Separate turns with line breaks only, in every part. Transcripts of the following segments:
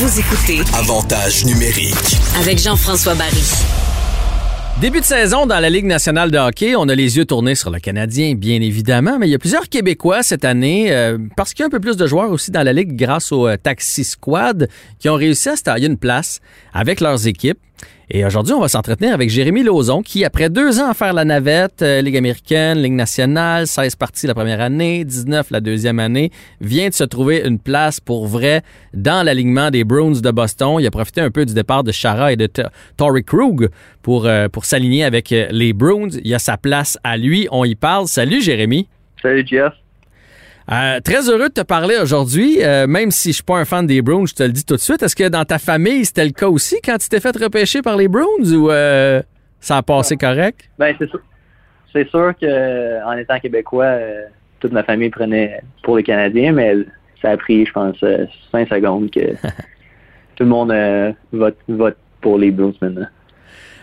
Vous écoutez
Avantage numérique.
avec Jean-François Barry.
Début de saison dans la Ligue nationale de hockey, on a les yeux tournés sur le Canadien, bien évidemment, mais il y a plusieurs Québécois cette année, euh, parce qu'il y a un peu plus de joueurs aussi dans la Ligue grâce au euh, Taxi Squad, qui ont réussi à se tailler une place avec leurs équipes. Et aujourd'hui, on va s'entretenir avec Jérémy Lauzon, qui, après deux ans à faire la navette, euh, Ligue américaine, Ligue nationale, 16 parties la première année, 19 la deuxième année, vient de se trouver une place pour vrai dans l'alignement des Bruins de Boston. Il a profité un peu du départ de Chara et de T- Torrey Krug pour, euh, pour s'aligner avec euh, les Bruins. Il a sa place à lui. On y parle. Salut, Jérémy.
Salut Jeff.
Euh, très heureux de te parler aujourd'hui, euh, même si je suis pas un fan des Bruins, je te le dis tout de suite. Est-ce que dans ta famille, c'était le cas aussi quand tu t'es fait repêcher par les Bruins ou euh, ça a passé correct?
Ben c'est sûr. C'est sûr que en étant québécois, euh, toute ma famille prenait pour les Canadiens, mais ça a pris, je pense, euh, cinq secondes que tout le monde vote, vote pour les Blues maintenant.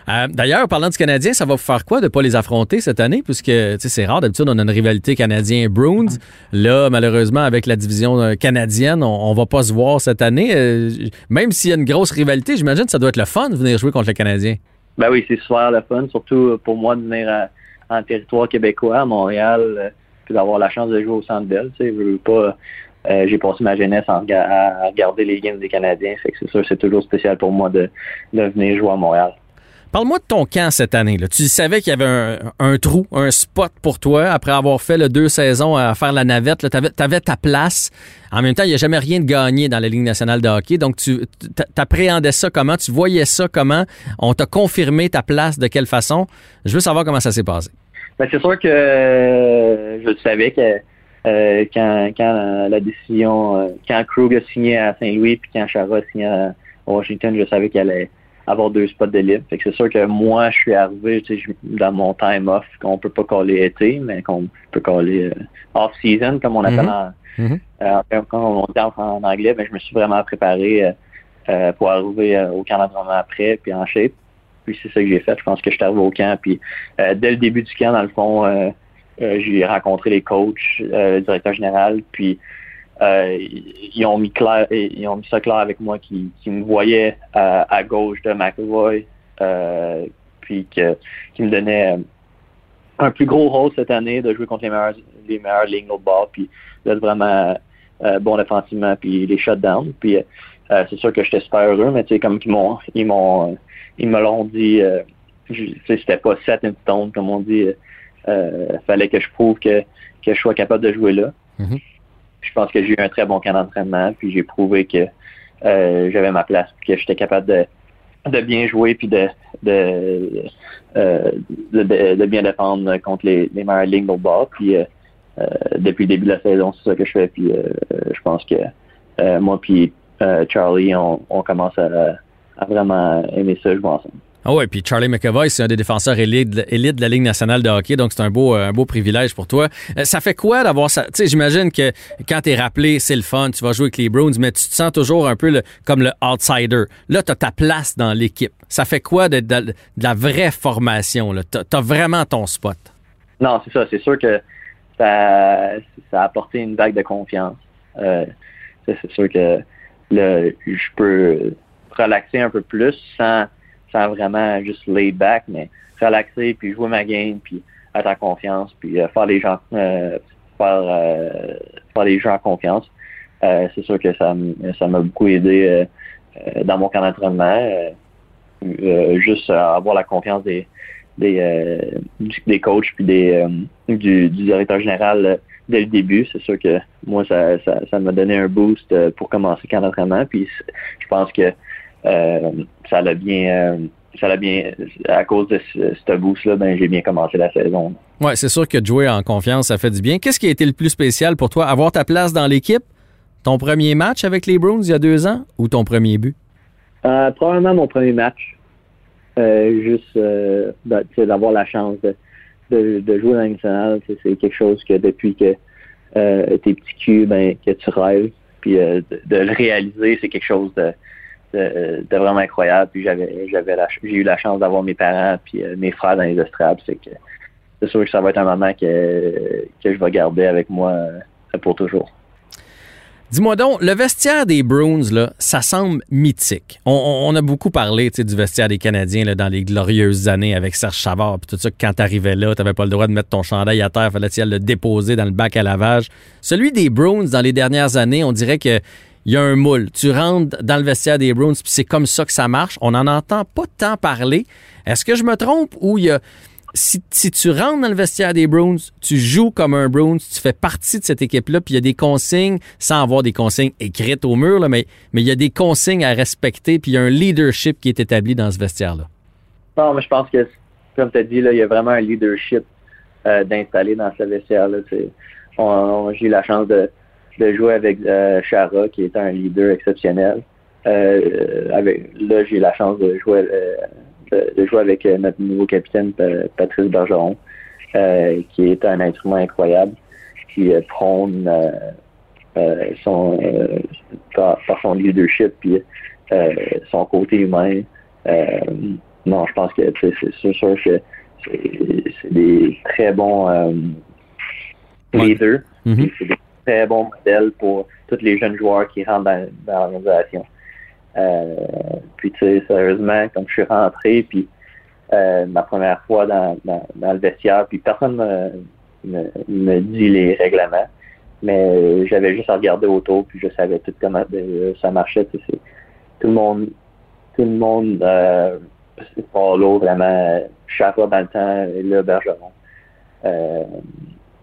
Euh, D'ailleurs, parlant du Canadien, ça va vous faire quoi de pas les affronter cette année? Puisque c'est rare, d'habitude, on a une rivalité Canadien-Bruins. Là, malheureusement, avec la division euh, canadienne, on, on va pas se voir cette année. Euh, même s'il y a une grosse rivalité, j'imagine que ça doit être le fun de venir jouer contre le Canadien.
Ben oui, c'est super le fun, surtout pour moi de venir à- en territoire québécois, à Montréal, puis d'avoir la chance de jouer au Centre Bell. Je veux pas. euh, j'ai passé ma jeunesse en à à regarder les games des Canadiens, fait que c'est sûr, c'est toujours spécial pour moi de, de venir jouer à Montréal.
Parle-moi de ton camp cette année. Là. Tu savais qu'il y avait un, trou, un spot pour toi après avoir fait le deux saisons à faire la navette. Tu avais, ta place. En même temps, il n'y a jamais rien de gagné dans la Ligue nationale de hockey. Donc, tu appréhendais ça comment? Tu voyais ça comment? On t'a confirmé ta place de quelle façon? Je veux savoir comment ça s'est passé.
Ben, c'est sûr que euh, je savais que euh, quand, la décision, euh, quand Krug a signé à Saint-Louis puis quand Chara a signé à Washington, je savais qu'il allait avoir deux spots de libre. Fait que c'est sûr que moi, je suis arrivé dans mon time off, qu'on peut pas coller été, mais qu'on peut coller euh, off-season, comme on appelle
Mhm.
en,
Mhm.
euh, quand on dit en, anglais, ben, je me suis vraiment préparé euh, euh, pour arriver euh, au camp d'entraînement après, puis en shape. Puis c'est ça que j'ai fait. Je pense que je suis arrivé au camp. Puis euh, dès le début du camp, dans le fond, j'ai rencontré les coachs, euh, le directeur général, puis euh, ils ont mis clair, ils ont mis ça clair avec moi, qui, qui me voyaient à, à gauche de McEvoy, euh, puis que, qui me donnait euh, un plus gros rôle cette année de jouer contre les meilleurs, les meilleures lignes au bord, puis d'être vraiment euh, bon défensivement, puis les shutdowns. Puis euh, c'est sûr que j'étais super heureux, mais tu sais, comme ils m'ont, ils m'ont, ils me l'ont dit, euh, c'était pas set in stone, comme on dit. Euh, fallait que je prouve que, que je sois capable de jouer là. Je pense que j'ai eu un très bon camp d'entraînement, puis j'ai prouvé que euh, j'avais ma place, puis que j'étais capable de, de bien jouer, puis de, de, euh, de, de- bien défendre contre les, les meilleures lignes au bord. Puis euh, euh, depuis le début de la saison, c'est ça que je fais. Puis euh, je pense que euh, moi puis Charlie, on, on commence à, à vraiment aimer ça jouer ensemble.
Ah ouais, puis Charlie McAvoy, c'est un des défenseurs élites, de la Ligue nationale de hockey, donc c'est un beau, un beau privilège pour toi. Euh, Ça fait quoi d'avoir ça? Tu sais, j'imagine que quand t'es rappelé, c'est le fun, tu vas jouer avec les Bruins, mais tu te sens toujours un peu comme le outsider. Là, t'as ta place dans l'équipe. Ça fait quoi de, de- la vraie formation? T'as t'as vraiment ton spot.
Non, c'est ça. C'est sûr que ça, a apporté une vague de confiance. Euh, c'est sûr que le, je peux relaxer un peu plus sans, sans vraiment juste lay back, mais relaxer, puis jouer ma game, puis être en confiance, puis euh, faire les gens euh, faire, euh, faire les gens en confiance. Euh, c'est sûr que ça ça m'a beaucoup aidé euh, euh, dans mon camp d'entraînement. Juste avoir la confiance des, des, des coachs puis des, du, du directeur général dès le début. C'est sûr que moi, ça, ça, ça m'a donné un boost pour commencer le camp d'entraînement. Puis je pense que ça l'a bien, euh, ça l'a bien, à cause de ce, ce boost-là, ben, j'ai bien commencé la saison.
Ouais, c'est sûr que de jouer en confiance, ça fait du bien. Qu'est-ce qui a été le plus spécial pour toi? Avoir ta place dans l'équipe? Ton premier match avec les Bruins il y a deux ans ou ton premier but?
Euh, probablement mon premier match. Euh, juste euh, ben, d'avoir la chance de, de, de jouer dans la nationale, c'est quelque chose que depuis que euh, t'es petit cul, ben, que tu rêves. Puis euh, de, de le réaliser, c'est quelque chose de, de, de vraiment incroyable. Puis j'avais j'ai eu la chance d'avoir mes parents puis euh, mes frères dans les estrades. C'est que c'est sûr que ça va être un moment que, que je vais garder avec moi euh, pour toujours.
Dis-moi donc, le vestiaire des Bruins, là, ça semble mythique. On, a beaucoup parlé du vestiaire des Canadiens là, dans les glorieuses années avec Serge Chavard, puis tout ça, quand t'arrivais là, t'avais pas le droit de mettre ton chandail à terre, fallait le déposer dans le bac à lavage. Celui des Bruins, dans les dernières années, on dirait que il y a un moule. Tu rentres dans le vestiaire des Bruins, puis c'est comme ça que ça marche. On n'en entend pas tant parler. Est-ce que je me trompe ou il y a si, tu rentres dans le vestiaire des Bruins, tu joues comme un Bruins, tu fais partie de cette équipe-là, puis il y a des consignes, sans avoir des consignes écrites au mur, là, mais, mais il y a des consignes à respecter, puis il y a un leadership qui est établi dans ce vestiaire-là.
Non, mais je pense que, comme tu as dit, là, il y a vraiment un leadership euh, d'installer dans ce vestiaire-là. J'ai eu la chance de, jouer avec euh, Chara, qui est un leader exceptionnel. Euh, avec, là, j'ai la chance de jouer de, jouer avec euh, notre nouveau capitaine Patrice Bergeron, euh, qui est un instrument incroyable, qui euh, prône son par, son leadership puis son côté humain. non, je pense que c'est sûr que c'est des très bons leaders. Mm-hmm. C'est des très bons modèles pour tous les jeunes joueurs qui rentrent dans l'organisation. Euh, puis, tu sais, sérieusement, comme je suis rentré, puis euh, ma première fois dans, le vestiaire, puis personne me, me, dit les règlements, mais j'avais juste à regarder autour, puis je savais tout comment euh, ça marchait. Tout le monde, tout le monde, euh, vraiment, chaque dans le temps, et le Bergeron. Euh,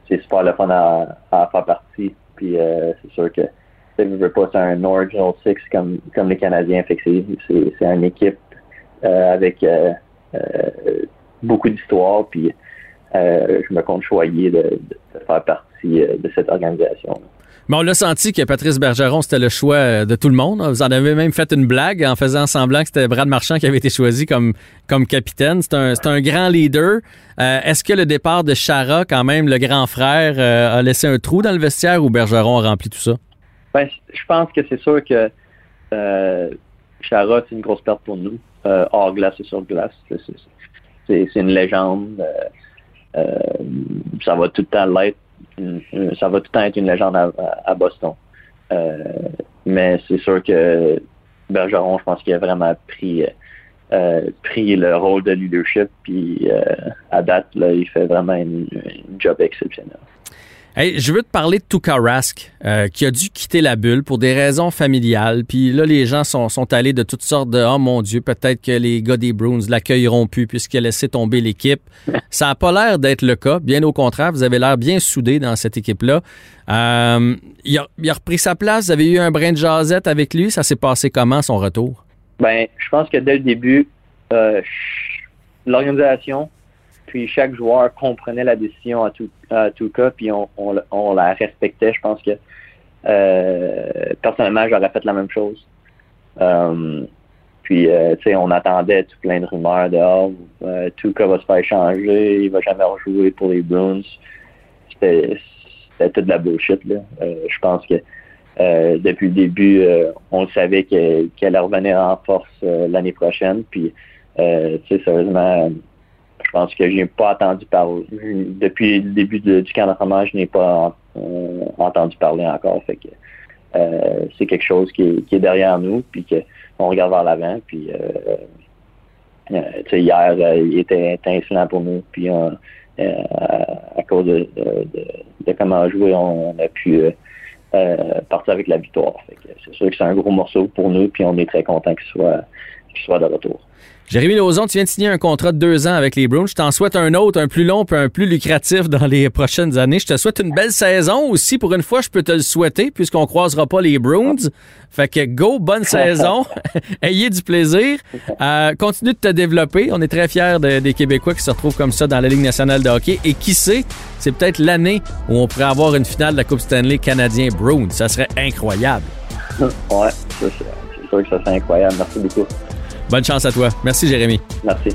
c'est super le fun à, à faire partie. Puis c'est sûr que c'est un Original Six comme, comme les Canadiens. Fait c'est une équipe euh, avec euh, euh, beaucoup d'histoire. Puis je me compte choyer de, faire partie de cette organisation.
Mais on l'a senti que Patrice Bergeron, c'était le choix de tout le monde. Vous en avez même fait une blague en faisant semblant que c'était Brad Marchand qui avait été choisi comme, comme capitaine. C'est un, un, grand leader. Est-ce que le départ de Chara, quand même, le grand frère, a laissé un trou dans le vestiaire ou Bergeron a rempli tout ça?
Ben, je pense que c'est sûr que euh, Chara, c'est une grosse perte pour nous, euh, hors glace et sur glace. C'est une légende. Euh, euh, ça va tout le temps l'être. Ça va tout le temps être une légende à, Boston. mais c'est sûr que Bergeron, je pense qu'il a vraiment pris, pris le rôle de leadership. Puis à date, là, il fait vraiment un job exceptionnel.
Hey, je veux te parler de Tuka Rask, euh, qui a dû quitter la bulle pour des raisons familiales. Puis là, les gens sont, sont allés de toutes sortes de Oh mon Dieu, peut-être que les gars des Bruins l'accueilleront plus puisqu'il a laissé tomber l'équipe. Ça n'a pas l'air d'être le cas. Bien au contraire, vous avez l'air bien soudé dans cette équipe-là. Euh, il, a, il, a, repris sa place. Vous avez eu un brin de jasette avec lui. Ça s'est passé comment son retour?
Ben, je pense que dès le début, euh, l'organisation puis chaque joueur comprenait la décision à tout, à tout cas, puis on, on, la respectait. Je pense que euh, personnellement, j'aurais fait la même chose. Euh, puis, euh, tu sais, on attendait tout plein de rumeurs de oh, tout cas va se faire changer, il va jamais rejouer pour les Bruins. C'était toute de la bullshit. Là. je pense que depuis le début, on savait qu'elle allait revenir en force l'année prochaine. Puis, tu sais, sérieusement, pense que je n'ai pas entendu parler. Depuis le début du camp d'entraînement, je n'ai pas euh, entendu parler encore. Euh, c'est quelque chose qui est, derrière nous, puis qu'on regarde vers l'avant. Puis euh, hier, il était insolent pour nous. Puis à cause de, comment jouer, on, a pu partir avec la victoire. C'est sûr que c'est un gros morceau pour nous, puis on est très content qu'il soit de retour.
Jérémy Lauzon, tu viens de signer un contrat de deux ans avec les Browns. Je t'en souhaite un autre, un plus long puis un plus lucratif dans les prochaines années. Je te souhaite une belle saison aussi. Pour une fois, je peux te le souhaiter puisqu'on croisera pas les Browns. Fait que go, bonne saison. Ayez du plaisir. Euh, continue de te développer. On est très fiers des Québécois qui se retrouvent comme ça dans la Ligue nationale de hockey. Et qui sait, c'est peut-être l'année où on pourrait avoir une finale de la Coupe Stanley canadien Browns. Ça serait incroyable.
Ouais, c'est sûr que ça serait incroyable. Merci beaucoup.
Bonne chance à toi. Merci, Jérémy.
Merci.